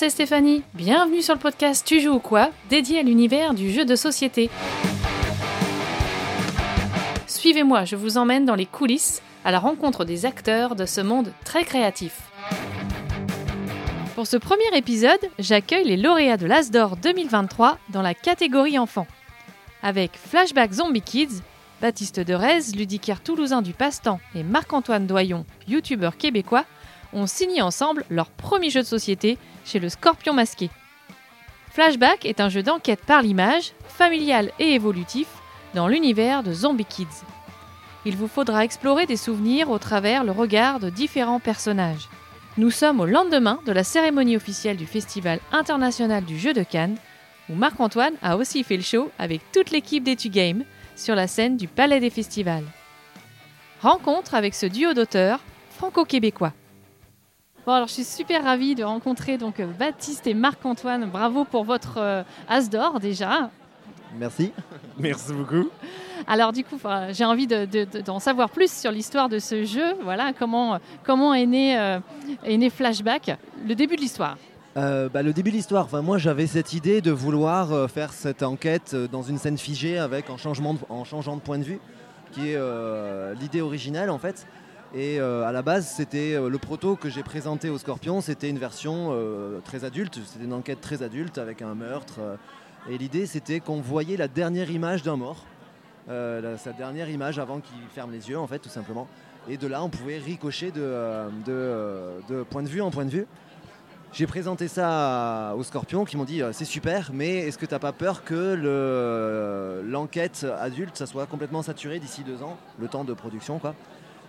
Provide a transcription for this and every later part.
c'est Stéphanie. Bienvenue sur le podcast Tu joues ou quoi dédié à l'univers du jeu de société. Suivez-moi, je vous emmène dans les coulisses à la rencontre des acteurs de ce monde très créatif. Pour ce premier épisode, j'accueille les lauréats de l'Asdor 2023 dans la catégorie enfants. Avec Flashback Zombie Kids, Baptiste Derez, ludicaire toulousain du passe-temps, et Marc-Antoine Doyon, youtubeur québécois, ont signé ensemble leur premier jeu de société le Scorpion Masqué. Flashback est un jeu d'enquête par l'image, familial et évolutif, dans l'univers de Zombie Kids. Il vous faudra explorer des souvenirs au travers le regard de différents personnages. Nous sommes au lendemain de la cérémonie officielle du Festival international du jeu de Cannes, où Marc-Antoine a aussi fait le show avec toute l'équipe d'Etu Game sur la scène du Palais des Festivals. Rencontre avec ce duo d'auteurs franco-québécois. Bon, alors je suis super ravie de rencontrer donc Baptiste et Marc-Antoine. Bravo pour votre euh, As d'or déjà. Merci. Merci beaucoup. Alors du coup, j'ai envie de- de- de- d'en savoir plus sur l'histoire de ce jeu. Voilà, comment, comment est, né, euh, est né Flashback, le début de l'histoire? Euh, bah, le début de l'histoire, enfin, moi j'avais cette idée de vouloir euh, faire cette enquête euh, dans une scène figée avec en, changement en changeant de point de vue, qui est euh, l'idée originale en fait. Et euh, à la base, c'était euh, le proto que j'ai présenté au Scorpion, c'était une version euh, très adulte, c'était une enquête très adulte avec un meurtre. et l'idée c'était qu'on voyait la dernière image d'un mort, sa dernière image avant qu'il ferme les yeux en fait tout simplement. Et de là, on pouvait ricocher de, point de vue en point de vue. J'ai présenté ça aux Scorpions qui m'ont dit c'est super, mais est-ce que t'as pas peur que le- l'enquête adulte ça soit complètement saturé d'ici deux ans, le temps de production quoi?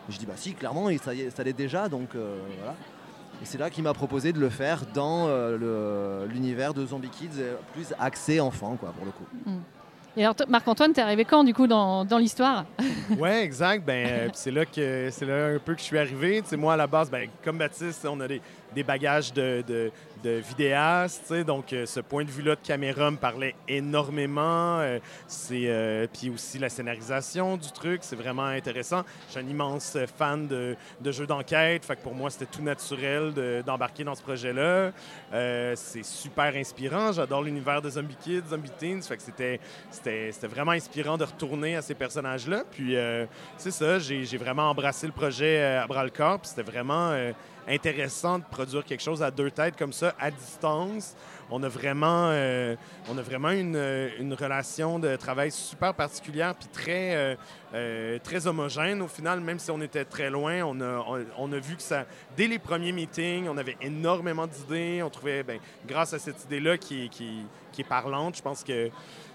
Je dis bah si clairement et ça, ça l'est déjà donc euh, voilà. Et c'est là qu'il m'a proposé de le faire dans euh, l'univers de Zombie Kids, euh, plus axé enfant quoi pour le coup. Et alors toi, Marc-Antoine, t'es arrivé quand du coup dans, dans l'histoire? Ouais, exact. Ben, euh, c'est là que c'est là un peu que je suis arrivé. Tu sais, moi à la base, ben, comme Baptiste, on a des, des bagages de, de, vidéaste. Donc, euh, ce point de vue-là de caméra me parlait énormément. Euh, euh, puis aussi la scénarisation du truc, c'est vraiment intéressant. Je suis un immense fan de, jeux d'enquête. Fait que pour moi, c'était tout naturel de- d'embarquer dans ce projet-là. Euh, c'est super inspirant. J'adore l'univers de Zombie Kids, Zombie Teens. Fait que c'était vraiment inspirant de retourner à ces personnages-là. Puis c'est ça, j'ai vraiment embrassé le projet à bras le corps. Puis c'était vraiment intéressant de produire quelque chose à deux têtes comme ça, à distance. On a vraiment, euh, on a vraiment une, euh, une relation de travail super particulière puis très, euh, très homogène au final, même si on était très loin. On a, on, a vu que ça, dès les premiers meetings, on avait énormément d'idées. On trouvait, ben, grâce à cette idée-là qui, qui, qui est parlante, je pense que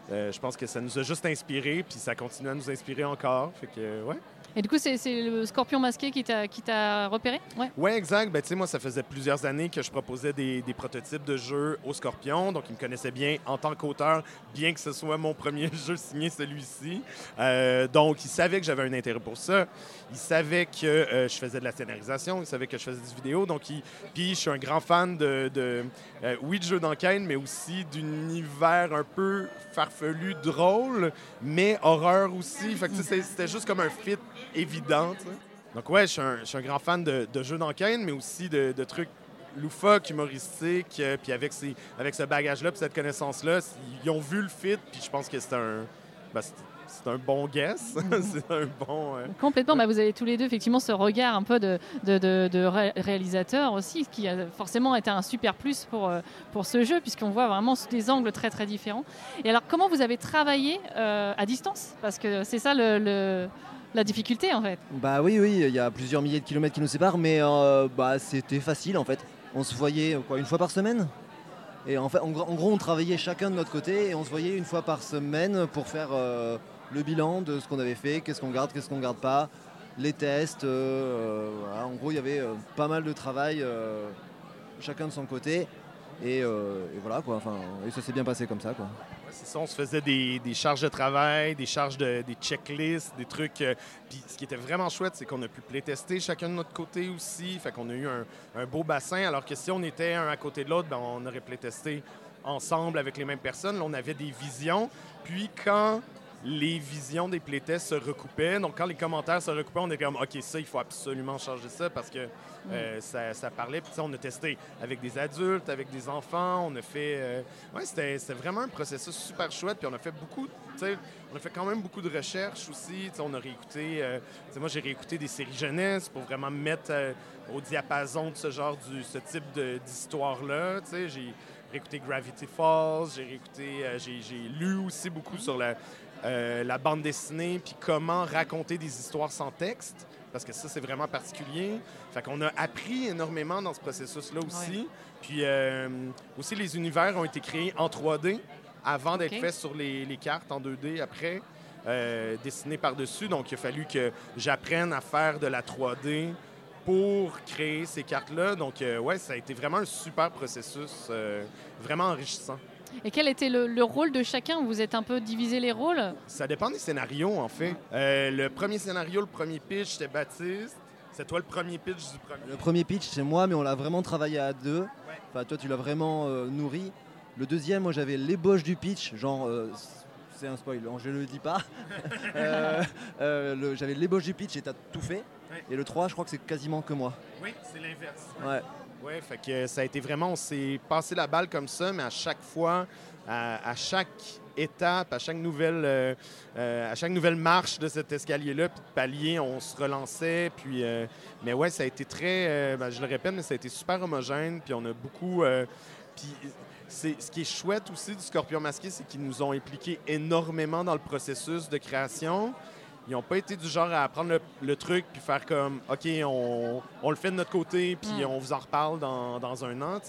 je pense que ça nous a juste inspiré, puis ça continue à nous inspirer encore. Fait que, ouais. Et du coup, c'est le scorpion masqué qui t'a repéré? Ouais. Ouais, exact. Ben, moi, ça faisait plusieurs années que je proposais des, prototypes de jeux au Scorpion. Donc, ils me connaissaient bien en tant qu'auteur, bien que ce soit mon premier jeu signé celui-ci. Euh, donc, ils savaient que j'avais un intérêt pour ça. Ils savaient que euh, je faisais de la scénarisation. Ils savaient que je faisais des vidéos. Donc, puis je suis un grand fan de, de euh, oui, de jeux d'enquête, mais aussi d'univers un peu farfelu, drôle, mais horreur aussi. Fait c'était juste comme un fit évident. tu sais. Donc ouais, je suis un, je suis un grand fan de, de jeux d'enquête, mais aussi de, de trucs loufoques, humoristiques. euh, puis avec, ces, avec ce bagage-là, puis cette connaissance-là, ils ont vu le fit, puis je pense que c'est un, ben, c'est- c'est un bon guess. c'est un bon... euh, Complètement. Bah, vous avez tous les deux effectivement ce regard un peu de, de, de- de ré- réalisateur aussi, qui a forcément été un super plus pour, euh, pour ce jeu, puisqu'on voit vraiment sous des angles très très différents. Et alors, comment vous avez travaillé euh, à distance? Parce que c'est ça le, le- la difficulté en fait. Bah oui, oui, il y a plusieurs milliers de kilomètres qui nous séparent, mais euh, bah, c'était facile en fait. On se voyait une fois par semaine? Et en, en, gros- on travaillait chacun de notre côté et on se voyait une fois par semaine pour faire euh, le bilan de ce qu'on avait fait, qu'est-ce qu'on garde, qu'est-ce qu'on garde pas, les tests. euh. En gros, il y avait pas mal de travail, chacun de son côté. Et, et voilà quoi, enfin, et ça s'est bien passé comme ça quoi. C'est ça, on se faisait des, des charges de travail, des charges de des checklists, des trucs. euh, Puis ce qui était vraiment chouette, c'est qu'on a pu playtester chacun de notre côté aussi. Fait qu'on a eu un, un beau bassin. Alors que si on était un à côté de l'autre, ben, on aurait playtesté ensemble avec les mêmes personnes. Là, on avait des visions. Puis quand les visions des playtests se recoupaient. Donc, quand les commentaires se recoupaient, on était comme, OK, ça, il faut absolument changer ça parce que euh, ça, parlait. Puis, on a testé avec des adultes, avec des enfants. On a fait. Euh, ouais, c'était vraiment un processus super chouette. Puis, on a fait beaucoup. On a fait quand même beaucoup de recherches aussi. on a réécouté. Euh, moi, j'ai réécouté des séries jeunesse pour vraiment mettre au diapason de ce genre, du, ce type d'histoire-là. J'ai réécouté Gravity Falls, j'ai réécouté, j'ai lu aussi beaucoup sur la, la bande dessinée, puis comment raconter des histoires sans texte, parce que ça, c'est vraiment particulier. Fait qu'on a appris énormément dans ce processus-là aussi. Puis euh, aussi, les univers ont été créés en 3D avant d'être faits sur les, cartes en 2D après, euh, dessinés par-dessus. Donc, il a fallu que j'apprenne à faire de la 3D pour créer ces cartes-là. Donc, ouais, ça a été vraiment un super processus, vraiment enrichissant. Et quel était le, rôle de chacun Vous êtes un peu divisé les rôles Ça dépend des scénarios, en fait. Euh, le premier scénario, le premier pitch, c'était Baptiste. C'est toi le premier pitch du premier. Le premier pitch, c'est moi, mais on l'a vraiment travaillé à deux. Enfin, toi, tu l'as vraiment euh, nourri. Le deuxième, moi, j'avais l'ébauche du pitch, genre. Euh, c'est un spoil, je ne le dis pas. j'avais l'ébauche du pitch et tu as tout fait. Et le 3, je crois que c'est quasiment que moi. Oui, c'est l'inverse. Ouais. Oui, fait que ça a été vraiment, on s'est passé la balle comme ça, mais à chaque fois, à, chaque étape, à chaque nouvelle, euh, euh, à chaque nouvelle marche de cet escalier-là, puis de palier, on se relançait. Puis, euh, mais ouais, ça a été très, ben, je le répète, mais ça a été super homogène. Puis on a beaucoup. puis ce qui est chouette aussi du Scorpion masqué, c'est qu'ils nous ont impliqués énormément dans le processus de création ils n'ont pas été du genre à prendre le, truc puis faire comme OK, on, le fait de notre côté puis mm. on vous en reparle dans, un an.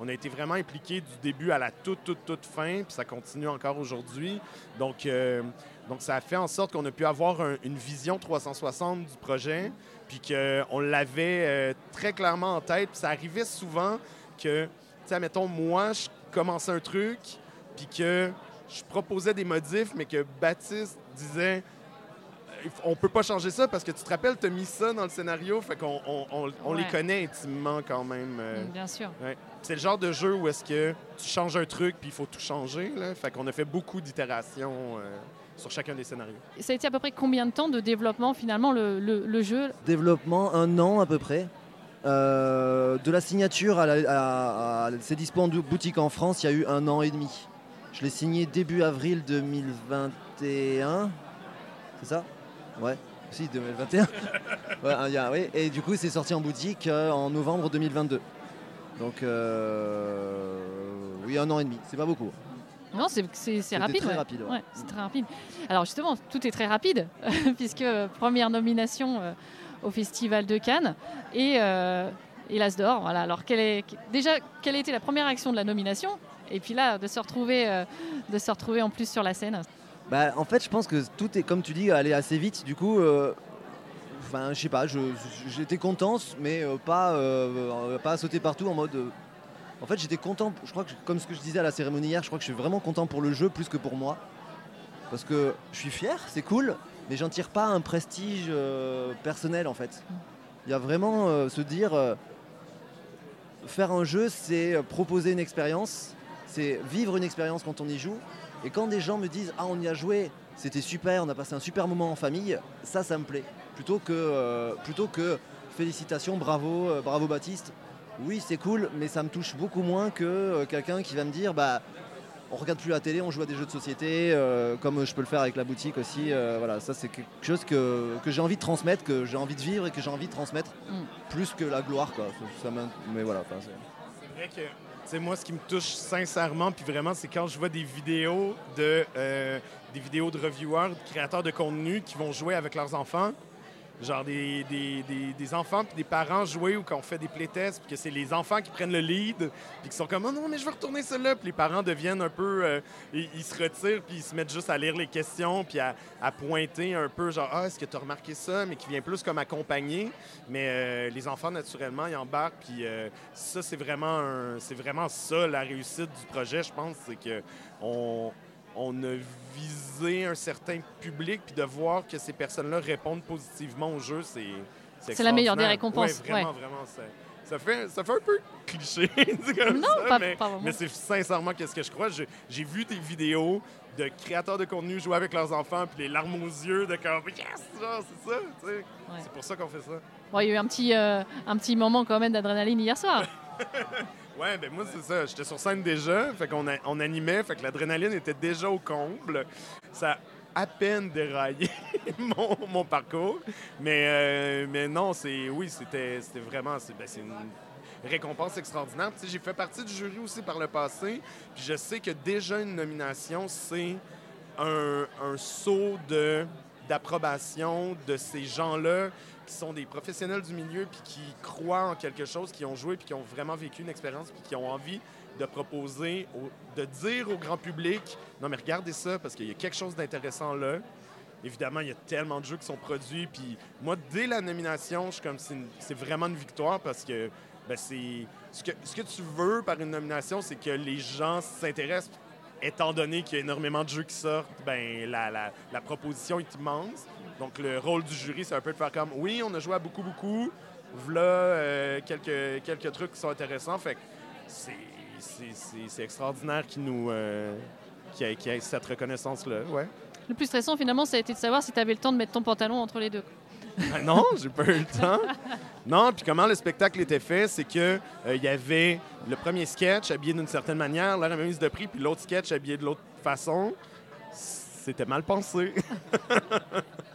On a été vraiment impliqués du début à la toute, toute, toute fin, puis ça continue encore aujourd'hui. Donc, euh, donc, ça a fait en sorte qu'on a pu avoir une vision 360 du projet, puis qu'on l'avait euh, très clairement en tête. Puis ça arrivait souvent que, tu sais, mettons, moi, je commençais un truc, puis que je proposais des modifs, mais que Baptiste disait on peut pas changer ça parce que tu te rappelles, tu as mis ça dans le scénario, fait qu'on on, les connaît intimement quand même. Euh. Mm, bien sûr. C'est le genre de jeu où est-ce que tu changes un truc puis il faut tout changer. Là. Fait qu'on a fait beaucoup d'itérations euh, sur chacun des scénarios. Ça a été à peu près combien de temps de développement finalement le, jeu? Développement, un an à peu près. Euh, de la signature à, à, à ses dispo en boutique en France, il y a eu un an et demi. Je l'ai signé début avril 2021, c'est ça? Ouais, si, 2021. ouais, Et du coup, c'est sorti en boutique euh, en novembre 2022. Donc, euh, oui, un an et demi. C'est pas beaucoup. Non, c'est rapide. Très rapide. Ouais. c'est très rapide. Alors justement, tout est très rapide, puisque première nomination euh, au Festival de Cannes et, et l'As d'Or. Voilà. Alors, quelle est, déjà, quelle a été la première action de la nomination? Et puis là, de se retrouver, de se retrouver en plus sur la scène bah, en fait, je pense que tout est, comme tu dis, allé assez vite. Du coup, euh, enfin, je sais pas, j'étais content, mais euh, pas, euh, pas sauter partout en mode. en fait, j'étais content, je crois que, comme ce que je disais à la cérémonie hier, je crois que je suis vraiment content pour le jeu plus que pour moi. Parce que je suis fier, c'est cool, mais j'en tire pas un prestige personnel en fait. Il y a vraiment se dire. faire un jeu, c'est proposer une expérience, c'est vivre une expérience quand on y joue. Et quand des gens me disent Ah, on y a joué, c'était super, on a passé un super moment en famille, ça, ça me plaît. Plutôt que, euh, plutôt que félicitations, bravo, euh, bravo Baptiste. Oui, c'est cool, mais ça me touche beaucoup moins que euh, quelqu'un qui va me dire Bah, on regarde plus la télé, on joue à des jeux de société, comme je peux le faire avec la boutique aussi. voilà, ça c'est quelque chose que, j'ai envie de transmettre, que j'ai envie de vivre et que j'ai envie de transmettre, mm. plus que la gloire. Quoi. mais voilà. C'est vrai que c'est moi, ce qui me touche sincèrement, puis vraiment, c'est quand je vois des vidéos de euh, des vidéos de reviewers, de créateurs de contenu qui vont jouer avec leurs enfants genre des, des, enfants puis des parents jouer ou qu'on fait des playtests puis que c'est les enfants qui prennent le lead puis qui sont comme oh non mais je veux retourner cela puis les parents deviennent un peu euh, ils, se retirent puis ils se mettent juste à lire les questions puis à, pointer un peu genre ah est-ce que tu as remarqué ça? Mais qui vient plus comme accompagner. Mais euh, les enfants naturellement ils embarquent puis euh, ça c'est vraiment c'est vraiment ça la réussite du projet je pense c'est que on on a visé un certain public, puis de voir que ces personnes-là répondent positivement au jeu, c'est C'est la meilleure des récompenses, Ouais, vraiment, vraiment. Ça, ça fait, ça fait un peu cliché, comme Non, ça, pas- mais, mais c'est sincèrement qu'est-ce que je crois. J'ai vu des vidéos de créateurs de contenu jouer avec leurs enfants, puis les larmes aux yeux, de comme yes, genre, c'est ça, tu sais. C'est pour ça qu'on fait ça. Bon, il y a eu un petit, euh, un petit moment quand même d'adrénaline hier soir. Ouais, ben moi, c'est ça. J'étais sur scène déjà, fait qu'on on animait, fait que l'adrénaline était déjà au comble. Ça a à peine déraillé mon, parcours. Mais, euh, mais non, c'est oui, c'était c'était vraiment c'est ben, c'est une récompense extraordinaire. Tu sais, J'ai fait partie du jury aussi par le passé, puis je sais que déjà une nomination, c'est un, un saut de d'approbation de ces gens-là qui sont des professionnels du milieu puis qui croient en quelque chose, qui ont joué puis qui ont vraiment vécu une expérience puis qui ont envie de proposer, de dire au grand public, non mais regardez ça parce qu'il y a quelque chose d'intéressant là. Évidemment, il y a tellement de jeux qui sont produits puis moi dès la nomination, je suis comme c'est vraiment une victoire parce que ben, c'est ce que tu veux par une nomination, c'est que les gens s'intéressent étant donné qu'il y a énormément de jeux qui sortent, ben la, la proposition est immense. Donc, le rôle du jury, c'est un peu de faire comme oui, on a joué à beaucoup, beaucoup. Voilà euh, quelques, quelques trucs qui sont intéressants. Fait que c'est, extraordinaire qu'il nous. euh, ait, cette reconnaissance-là. Ouais. Le plus stressant, finalement, ça a été de savoir si tu avais le temps de mettre ton pantalon entre les deux. Ah non, j'ai pas eu le temps. Non, puis comment le spectacle était fait, c'est que euh, il y avait le premier sketch habillé d'une certaine manière, la remise de prix, puis l'autre sketch habillé de l'autre façon. C'était mal pensé.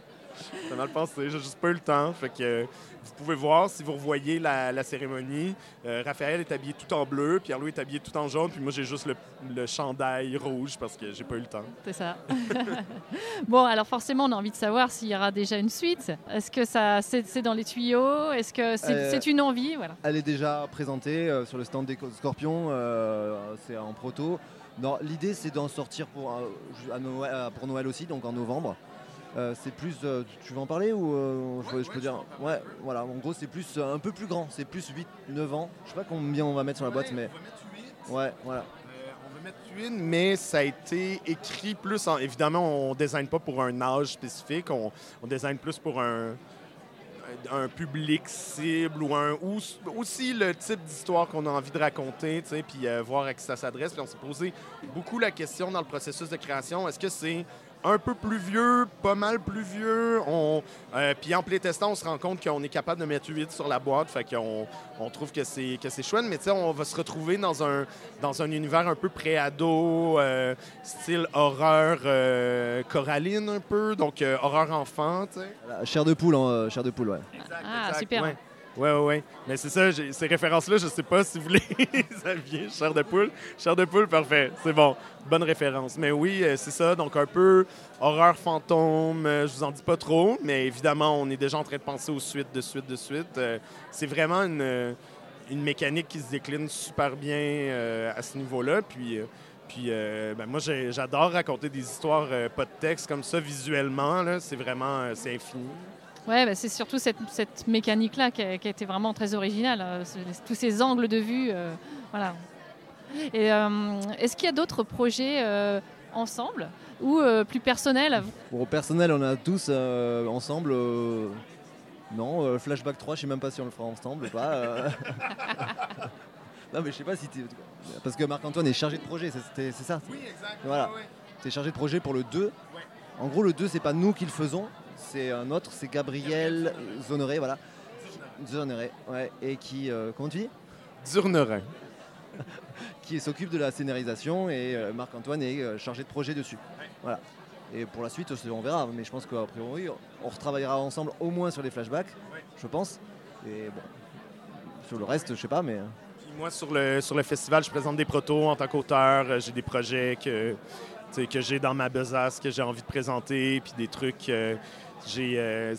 C'était mal pensé, j'ai juste pas eu le temps. Fait que euh, vous pouvez voir si vous revoyez la, la cérémonie. euh, Raphaël est habillé tout en bleu, Pierre-Louis est habillé tout en jaune, puis moi j'ai juste le, le chandail rouge parce que j'ai pas eu le temps. C'est ça. bon, alors forcément, on a envie de savoir s'il y aura déjà une suite. Est-ce que ça, c'est, c'est dans les tuyaux? Est-ce que c'est, Euh, c'est une envie? Voilà. Elle est déjà présentée euh, sur le stand des Scorpions, euh, c'est en proto. Non, L'idée c'est d'en sortir pour, à Noël, pour Noël aussi, donc en novembre. Euh, c'est plus, euh, tu veux en parler ou euh, je, peux- je peux dire Ouais, voilà, en gros c'est plus un peu plus grand, c'est plus 8-9 ans. Je sais pas combien on va mettre sur la boîte, mais ouais, voilà. On veut mettre 8, mais ça a été écrit plus en. Évidemment, on ne design pas pour un âge spécifique, on, on design plus pour un, public cible ou, un, ou aussi le type d'histoire qu'on a envie de raconter, tu sais, puis euh, voir à qui ça s'adresse. Puis on s'est posé beaucoup la question dans le processus de création est-ce que c'est un peu plus vieux, pas mal plus vieux. On, euh, puis en playtestant, on se rend compte qu'on est capable de mettre 8 sur la boîte. Fait qu'on on trouve que c'est, que c'est chouette. Mais tu sais, on va se retrouver dans un, dans un univers un peu pré-ado, euh, style horreur euh, coralline un peu. Donc euh, horreur enfant, tu sais. Chair de poule, hein, euh, chair de poule, ouais. Ah, super. Ouais. Ouais, ouais, ouais. Mais c'est ça, ces références-là, je sais pas si vous les aviez. Chair de poule. Chair de poule, parfait. C'est bon. Bonne référence. Mais oui, euh, c'est ça. Donc, un peu horreur fantôme. euh, je vous en dis pas trop. Mais évidemment, on est déjà en train de penser aux suites, de suite, de suite. Euh, c'est vraiment une, une mécanique qui se décline super bien à ce niveau-là. Puis. puis ben, moi, j'adore raconter des histoires pas de texte comme ça visuellement. C'est vraiment c'est infini. Ouais, bah, c'est surtout cette, cette mécanique-là qui a, qui a été vraiment très originale. euh, tous ces angles de vue. euh, voilà. Et euh, est-ce qu'il y a d'autres projets euh, ensemble ou euh, plus personnels? Pour au personnel, on a tous euh, ensemble. euh, non, euh, Flashback 3, je sais même pas si on le fera ensemble ou pas. euh. non, mais je sais pas si. Parce que Marc-Antoine est chargé de projet, c'est ça? Oui, exact. Voilà. T'es chargé de projet pour le 2. En gros, le 2, c'est pas nous qui le faisons, c'est un autre, c'est Gabriel Zonoré, voilà. Zonoré, ouais. Et qui. euh, comment tu dis Durnerin. Qui s'occupe de la scénarisation et euh, Marc-Antoine est euh, chargé de projet dessus. Voilà. Et pour la suite, on verra, mais je pense qu'a priori, on retravaillera ensemble au moins sur les flashbacks, je pense. Et bon, sur le reste, je sais pas, mais. euh, Puis moi, sur le, sur le festival, je présente des protos en tant qu'auteur. Euh, J'ai des projets que, que j'ai dans ma besace, que j'ai envie de présenter, puis des trucs. euh, j'ai, euh,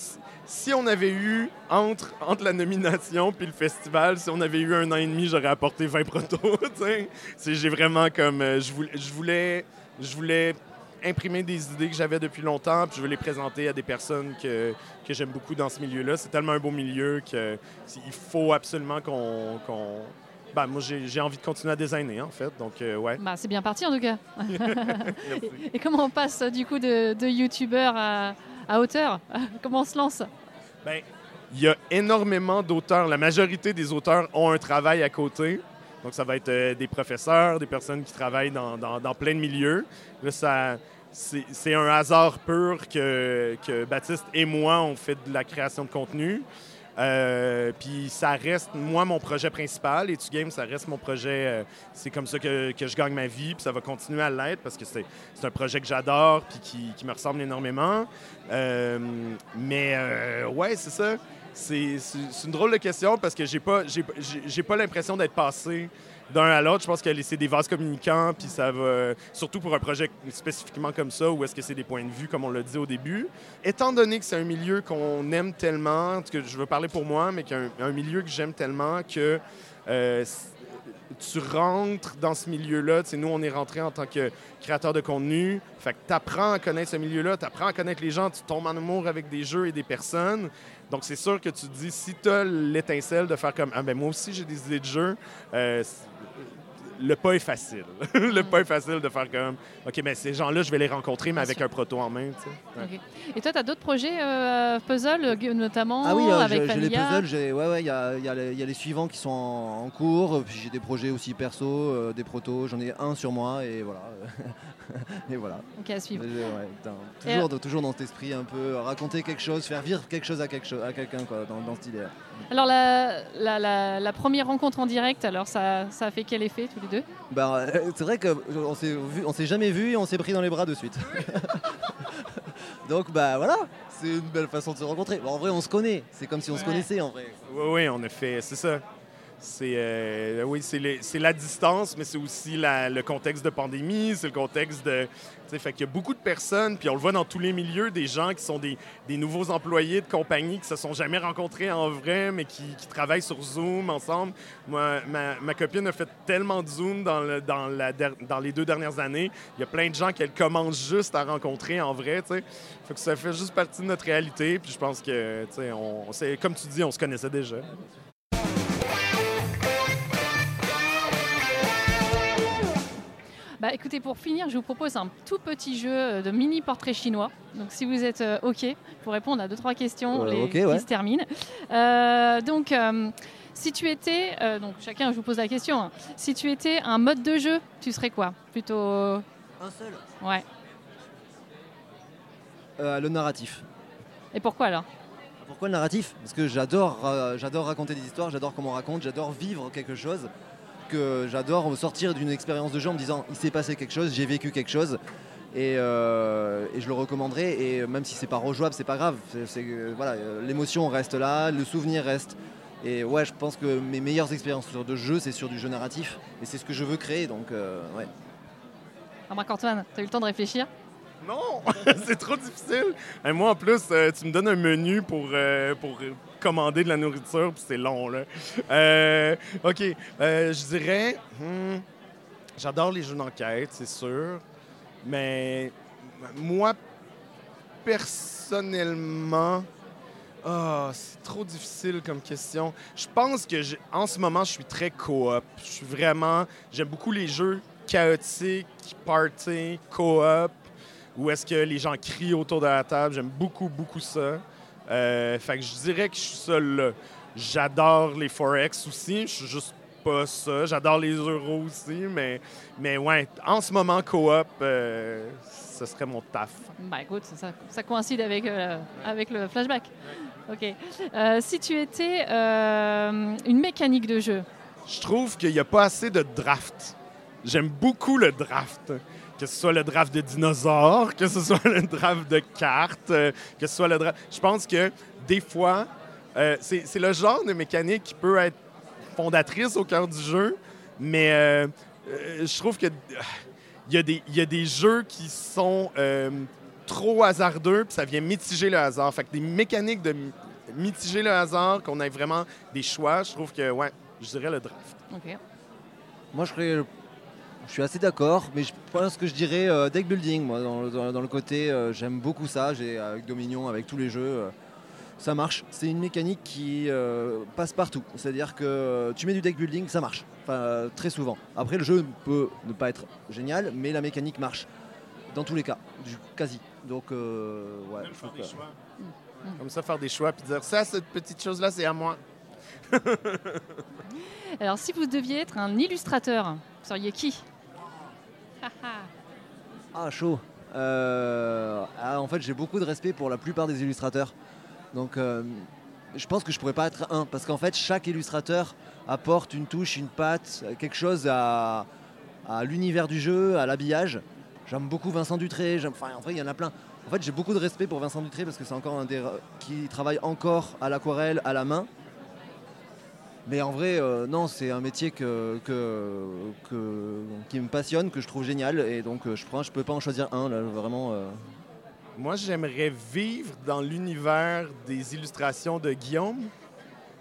si on avait eu, entre, entre la nomination puis le festival, si on avait eu un an et demi, j'aurais apporté 20 protos. J'ai vraiment comme. euh, je voulais, je voulais, je voulais imprimer des idées que j'avais depuis longtemps, puis je veux les présenter à des personnes que, que j'aime beaucoup dans ce milieu-là. C'est tellement un beau milieu qu'il faut absolument qu'on. ben, moi, j'ai envie de continuer à designer, en fait. Donc, euh, ouais. Bah, C'est bien parti en tout cas. Et comment on passe du coup de, de youtubeur à, à auteur Comment on se lance? Ben, il y a énormément d'auteurs. La majorité des auteurs ont un travail à côté. Donc, ça va être euh, des professeurs, des personnes qui travaillent dans, plein de milieux. Là, c'est un hasard pur que, que, Baptiste et moi, on fait de la création de contenu. Euh, puis ça reste, moi, mon projet principal. Et tu Game, ça reste mon projet. Euh, c'est comme ça que, que, je gagne ma vie. Puis ça va continuer à l'être parce que c'est un projet que j'adore puis qui, qui, me ressemble énormément. Euh, mais ouais, c'est ça. C'est une drôle de question parce que j'ai pas, j'ai pas l'impression d'être passé d'un à l'autre. Je pense que c'est des vases communicants, puis ça va, surtout pour un projet spécifiquement comme ça, où est-ce que c'est des points de vue, comme on l'a dit au début. Étant donné que c'est un milieu qu'on aime tellement, que je veux parler pour moi, mais qu'un un milieu que j'aime tellement que euh, tu rentres dans ce milieu-là. nous, on est rentré en tant que créateur de contenu. Fait que tu apprends à connaître ce milieu-là, tu apprends à connaître les gens, tu tombes en amour avec des jeux et des personnes. Donc, c'est sûr que tu te dis, si tu as l'étincelle de faire comme Ah, ben moi aussi, j'ai des idées de jeu, euh, le pas est facile. le pas est facile de faire comme, OK, mais ces gens-là, je vais les rencontrer, mais avec un proto en main. Et toi, tu as d'autres projets euh, puzzle, notamment Ah oui, euh, avec j'ai les puzzles. Il ouais, ouais, y, a, y, a y, a les suivants qui sont en, cours. Puis j'ai des projets aussi perso, euh, des protos. J'en ai un sur moi et voilà. et voilà. Ok, à suivre. toujours, toujours dans cet esprit un peu raconter quelque chose, faire vivre quelque chose à, quelque à quelqu'un dans, dans cette idée. Alors la, la, la, première rencontre en direct, alors ça, ça a fait quel effet tous les deux? Bah, C'est vrai qu'on s'est on s'est jamais vu et on s'est pris dans les bras de suite. Donc bah voilà, c'est une belle façon de se rencontrer. en vrai, on se connaît. C'est comme si on se connaissait en vrai. Oui, oui, en effet, c'est ça. C'est euh, oui, c'est la distance, mais c'est aussi le contexte de pandémie, c'est le contexte de. Fait qu'il y a beaucoup de personnes, puis on le voit dans tous les milieux, des gens qui sont des, nouveaux employés de compagnie qui se sont jamais rencontrés en vrai, mais qui, travaillent sur Zoom ensemble. Moi, ma, copine a fait tellement de Zoom dans, les deux dernières années. Il y a plein de gens qu'elle commence juste à rencontrer en vrai. Fait que ça fait juste partie de notre réalité. Puis je pense que, on, comme tu dis, on se connaissait déjà. Bah, écoutez, pour finir, je vous propose un tout petit jeu de mini portrait chinois. Donc, si vous êtes euh, OK pour répondre à deux, trois questions les, qui se terminent. Euh, donc, euh, si tu étais, donc chacun, je vous pose la question, hein. si tu étais un mode de jeu, tu serais quoi? Plutôt. Un seul Ouais. le narratif. Et pourquoi alors? Pourquoi le narratif? Parce que j'adore, j'adore raconter des histoires, j'adore comment on raconte, j'adore vivre quelque chose que j'adore sortir d'une expérience de jeu en me disant il s'est passé quelque chose, j'ai vécu quelque chose. Et, euh, je le recommanderais. Et même si c'est pas rejouable, c'est pas grave. C'est, voilà, l'émotion reste là, le souvenir reste. Et ouais, je pense que mes meilleures expériences sur de jeu, c'est sur du jeu narratif. Et c'est ce que je veux créer. Donc euh, ouais. Ah, Marc-Antoine, t'as eu le temps de réfléchir? Non, c'est trop difficile. Et moi, en plus, euh, tu me donnes un menu pour, pour commander de la nourriture, puis c'est long, là. Euh, OK. Euh, je dirais... Hmm, j'adore les jeux d'enquête, c'est sûr. Mais moi, personnellement... oh, c'est trop difficile comme question. Je pense que en ce moment, je suis très coop. Je suis vraiment. J'aime beaucoup les jeux chaotiques, party, coop, où est-ce que les gens crient autour de la table. J'aime beaucoup, beaucoup ça. Euh, fait que je dirais que je suis ça là. J'adore les Forex aussi. Je suis juste pas ça. J'adore les euros aussi, mais, mais ouais, en ce moment, coop, euh, ce serait mon taf. Bah écoute, ça, coïncide avec, euh, avec le flashback. OK. si tu étais une mécanique de jeu. Je trouve qu'il n'y a pas assez de draft. J'aime beaucoup le draft que ce soit le draft de dinosaures, que ce soit le draft de cartes, euh, que ce soit le draft. Je pense que des fois, euh, c'est le genre de mécanique qui peut être fondatrice au cœur du jeu, mais euh, je trouve que il y, a des, y a des jeux qui sont trop hasardeux, puis ça vient mitiger le hasard. Fait que des mécaniques de mitiger le hasard, qu'on ait vraiment des choix, je trouve que, ouais, je dirais le draft. OK. Moi, je serais je suis assez d'accord, mais je pense que je dirais euh, deck building, moi, dans, le côté, euh, j'aime beaucoup ça, j'ai avec Dominion, avec tous les jeux, euh, ça marche. C'est une mécanique qui passe partout, c'est-à-dire que tu mets du deck building, ça marche, enfin, très souvent. Après, le jeu peut ne pas être génial, mais la mécanique marche, dans tous les cas, du, quasi. Donc, ouais, je Comme ça, faire des choix puis dire ça, cette petite chose-là, c'est à moi. Alors, si vous deviez être un illustrateur, vous seriez qui? Ah, chaud. Euh, ah, en fait, j'ai beaucoup de respect pour la plupart des illustrateurs. Donc, euh, je pense que je pourrais pas être un, parce qu'en fait, chaque illustrateur apporte une touche, une patte, quelque chose à, l'univers du jeu, à l'habillage. J'aime beaucoup Vincent Dutré. Enfin, en vrai, il y en a plein. En fait, j'ai beaucoup de respect pour Vincent Dutré parce que c'est encore un des qui travaille encore à l'aquarelle, à la main. Mais en vrai, euh, non, c'est un métier qui me passionne, que je trouve génial. Et donc, euh, je ne peux pas en choisir un, là, vraiment. euh. Moi, j'aimerais vivre dans l'univers des illustrations de Guillaume.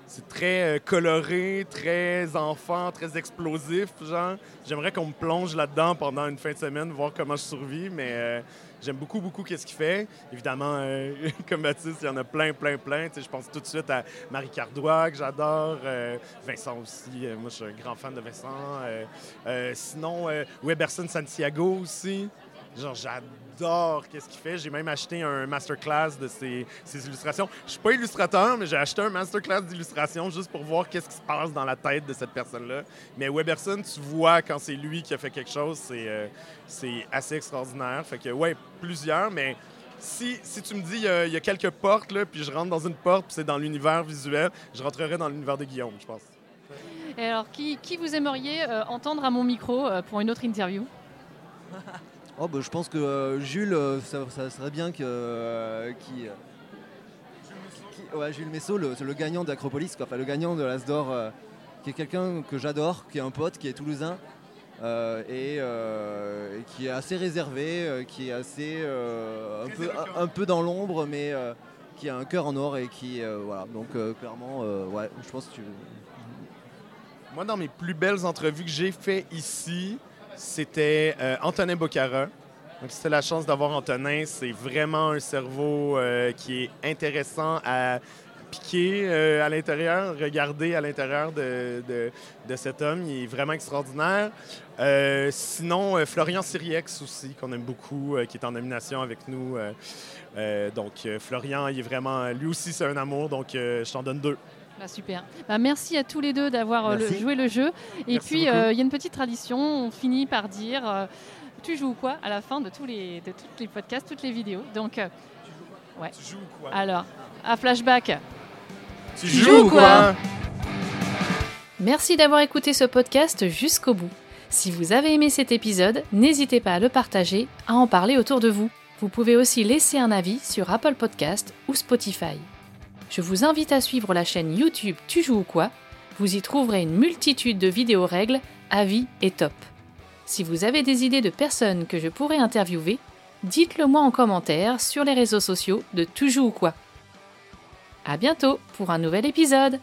C'est très euh, coloré, très enfant, très explosif, genre. J'aimerais qu'on me plonge là-dedans pendant une fin de semaine, voir comment je survis, mais euh, j'aime beaucoup, beaucoup qu'est-ce qu'il fait. Évidemment, euh, comme Baptiste, il y en a plein, plein, plein. Tu sais, je pense tout de suite à Marie Cardois, que j'adore, Vincent aussi. Moi, je suis un grand fan de Vincent. Sinon, Weberson Santiago aussi. Genre, j'adore qu'est-ce qu'il fait. J'ai même acheté un masterclass de ses, ses illustrations. Je suis pas illustrateur, mais j'ai acheté un masterclass d'illustration juste pour voir qu'est-ce qui se passe dans la tête de cette personne-là. Mais Weberson, tu vois quand c'est lui qui a fait quelque chose, c'est euh, c'est assez extraordinaire. Fait que, ouais, plusieurs, mais si, si tu me dis il y, a- il y a quelques portes, là, puis je rentre dans une porte, puis c'est dans l'univers visuel, je rentrerai dans l'univers de Guillaume, je pense. Et alors, qui, qui vous aimeriez euh, entendre à mon micro euh, pour une autre interview? Oh, bah, je pense que euh, Jules, euh, ça, serait bien que, euh, qui, ouais, Jules Messot, le, le gagnant d'Acropolis, enfin, le gagnant de l'Asdor, qui est quelqu'un que j'adore, qui est un pote, qui est toulousain. et, qui est assez réservé, qui est assez un, peu, un, peu dans l'ombre, mais qui a un cœur en or et qui voilà. Donc clairement, ouais, je pense que tu, Moi, dans mes plus belles entrevues que j'ai fait ici, c'était euh, Antonin Bocara. Donc, c'était la chance d'avoir Antonin. C'est vraiment un cerveau euh, qui est intéressant à piquer euh, à l'intérieur, regarder à l'intérieur de, de- cet homme. Il est vraiment extraordinaire. Sinon, Florian Siriex aussi, qu'on aime beaucoup, qui est en nomination avec nous. Donc, Florian, il est vraiment... Lui aussi, c'est un amour, donc je t'en donne deux. Bah, Super. Bah, merci à tous les deux d'avoir euh, le- joué le jeu. Et Merci puis, euh, il y a une petite tradition. On finit par dire euh, Tu joues quoi à la fin de tous les, de tous les podcasts, toutes les vidéos. Donc, euh, Tu joues quoi? alors, à flashback. Tu joues quoi? quoi? Merci d'avoir écouté ce podcast jusqu'au bout. Si vous avez aimé cet épisode, n'hésitez pas à le partager, à en parler autour de vous. Vous pouvez aussi laisser un avis sur Apple Podcast ou Spotify. Je vous invite à suivre la chaîne YouTube Tu joues ou quoi. Vous y trouverez une multitude de vidéos règles, avis et top. Si vous avez des idées de personnes que je pourrais interviewer, dites-le moi en commentaire sur les réseaux sociaux de Tu joues ou quoi. À bientôt pour un nouvel épisode